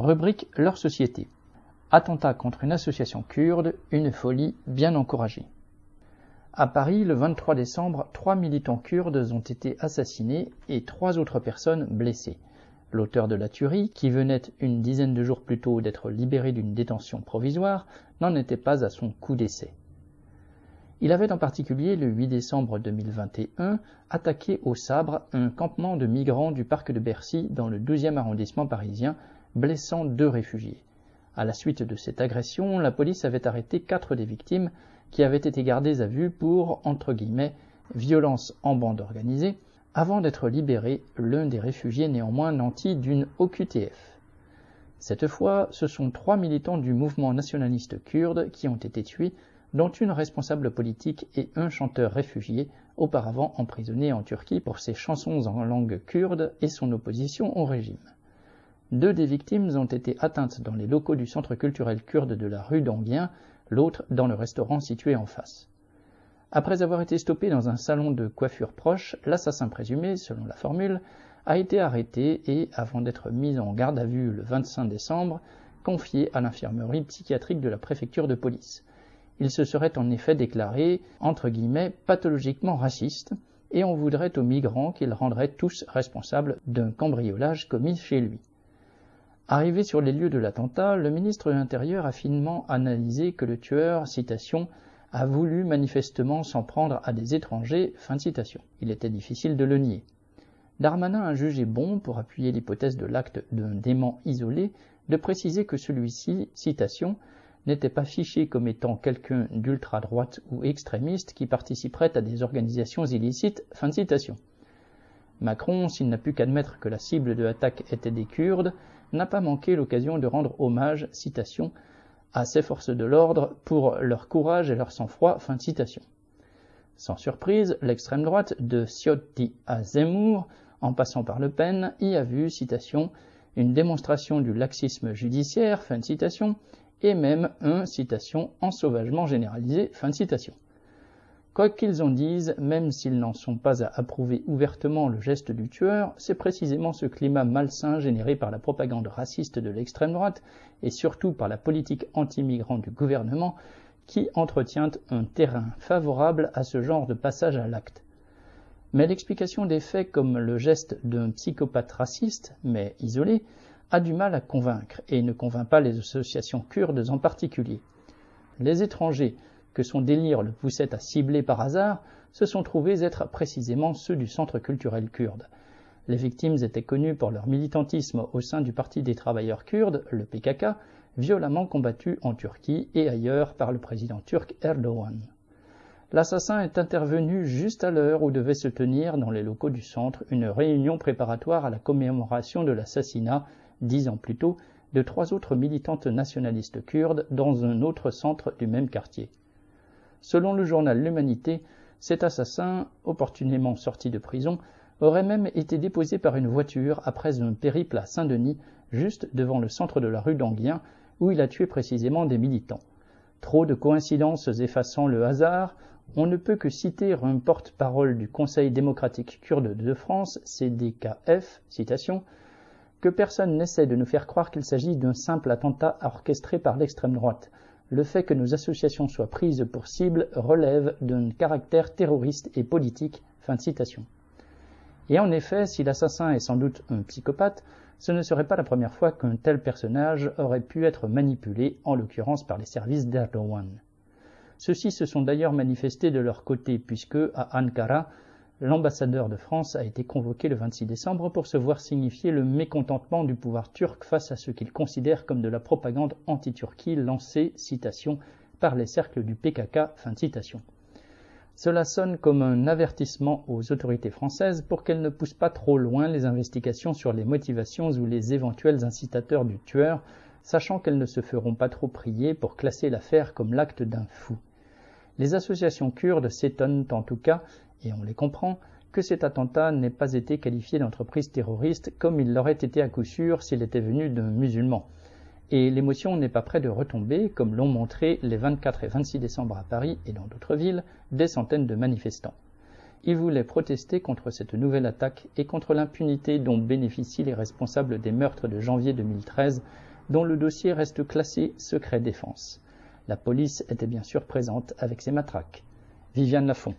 Rubrique Leur société. Attentat contre une association kurde, une folie bien encouragée. À Paris, le 23 décembre, trois militants kurdes ont été assassinés et trois autres personnes blessées. L'auteur de la tuerie, qui venait une dizaine de jours plus tôt d'être libéré d'une détention provisoire, n'en était pas à son coup d'essai. Il avait en particulier, le 8 décembre 2021, attaqué au sabre un campement de migrants du parc de Bercy dans le 12e arrondissement parisien, blessant deux réfugiés. À la suite de cette agression, la police avait arrêté quatre des victimes qui avaient été gardées à vue pour, entre guillemets, violence en bande organisée, avant d'être libéré, l'un des réfugiés néanmoins nanti d'une OQTF. Cette fois, ce sont trois militants du mouvement nationaliste kurde qui ont été tués dont une responsable politique et un chanteur réfugié, auparavant emprisonné en Turquie pour ses chansons en langue kurde et son opposition au régime. Deux des victimes ont été atteintes dans les locaux du centre culturel kurde de la rue d'Anguien, l'autre dans le restaurant situé en face. Après avoir été stoppé dans un salon de coiffure proche, l'assassin présumé, selon la formule, a été arrêté et, avant d'être mis en garde à vue le 25 décembre, confié à l'infirmerie psychiatrique de la préfecture de police. Il se serait en effet déclaré, entre guillemets, pathologiquement raciste, et on voudrait aux migrants qu'ils rendraient tous responsables d'un cambriolage commis chez lui. Arrivé sur les lieux de l'attentat, le ministre de l'Intérieur a finement analysé que le tueur, citation, a voulu manifestement s'en prendre à des étrangers, fin de citation. Il était difficile de le nier. Darmanin a jugé bon, pour appuyer l'hypothèse de l'acte d'un dément isolé, de préciser que celui-ci, citation, n'était pas fiché comme étant quelqu'un d'ultra-droite ou extrémiste qui participerait à des organisations illicites. Fin de citation. Macron, s'il n'a pu qu'admettre que la cible de l'attaque était des Kurdes, n'a pas manqué l'occasion de rendre hommage, citation, à ces forces de l'ordre pour leur courage et leur sang-froid. Fin de citation. Sans surprise, l'extrême droite, de Ciotti à Zemmour, en passant par Le Pen, y a vu, citation, une démonstration du laxisme judiciaire, fin de citation, et même un, citation, ensauvagement généralisé, fin de citation. Quoi qu'ils en disent, même s'ils n'en sont pas à approuver ouvertement le geste du tueur, c'est précisément ce climat malsain généré par la propagande raciste de l'extrême droite et surtout par la politique anti-migrant du gouvernement qui entretient un terrain favorable à ce genre de passage à l'acte. Mais l'explication des faits comme le geste d'un psychopathe raciste, mais isolé, a du mal à convaincre et ne convainc pas les associations kurdes en particulier. Les étrangers, que son délire le poussait à cibler par hasard, se sont trouvés être précisément ceux du centre culturel kurde. Les victimes étaient connues pour leur militantisme au sein du Parti des travailleurs kurdes, le PKK, violemment combattu en Turquie et ailleurs par le président turc Erdogan. L'assassin est intervenu juste à l'heure où devait se tenir dans les locaux du centre une réunion préparatoire à la commémoration de l'assassinat dix ans plus tôt, de trois autres militantes nationalistes kurdes dans un autre centre du même quartier. Selon le journal L'Humanité, cet assassin, opportunément sorti de prison, aurait même été déposé par une voiture après un périple à Saint-Denis, juste devant le centre de la rue d'Anguien, où il a tué précisément des militants. Trop de coïncidences effaçant le hasard, on ne peut que citer un porte-parole du Conseil démocratique kurde de France, CDKF, citation, que personne n'essaie de nous faire croire qu'il s'agit d'un simple attentat orchestré par l'extrême droite. Le fait que nos associations soient prises pour cible relève d'un caractère terroriste et politique. Et en effet, si l'assassin est sans doute un psychopathe, ce ne serait pas la première fois qu'un tel personnage aurait pu être manipulé, en l'occurrence par les services d'Erdogan. Ceux-ci se sont d'ailleurs manifestés de leur côté, puisque, à Ankara, l'ambassadeur de France a été convoqué le 26 décembre pour se voir signifier le mécontentement du pouvoir turc face à ce qu'il considère comme de la propagande anti-Turquie lancée, par les cercles du PKK, fin de citation. Cela sonne comme un avertissement aux autorités françaises pour qu'elles ne poussent pas trop loin les investigations sur les motivations ou les éventuels incitateurs du tueur, sachant qu'elles ne se feront pas trop prier pour classer l'affaire comme l'acte d'un fou. Les associations kurdes s'étonnent en tout cas et on les comprend, que cet attentat n'ait pas été qualifié d'entreprise terroriste comme il l'aurait été à coup sûr s'il était venu d'un musulman. Et l'émotion n'est pas près de retomber, comme l'ont montré les 24 et 26 décembre à Paris et dans d'autres villes, des centaines de manifestants. Ils voulaient protester contre cette nouvelle attaque et contre l'impunité dont bénéficient les responsables des meurtres de janvier 2013, dont le dossier reste classé secret défense. La police était bien sûr présente avec ses matraques. Viviane Lafont.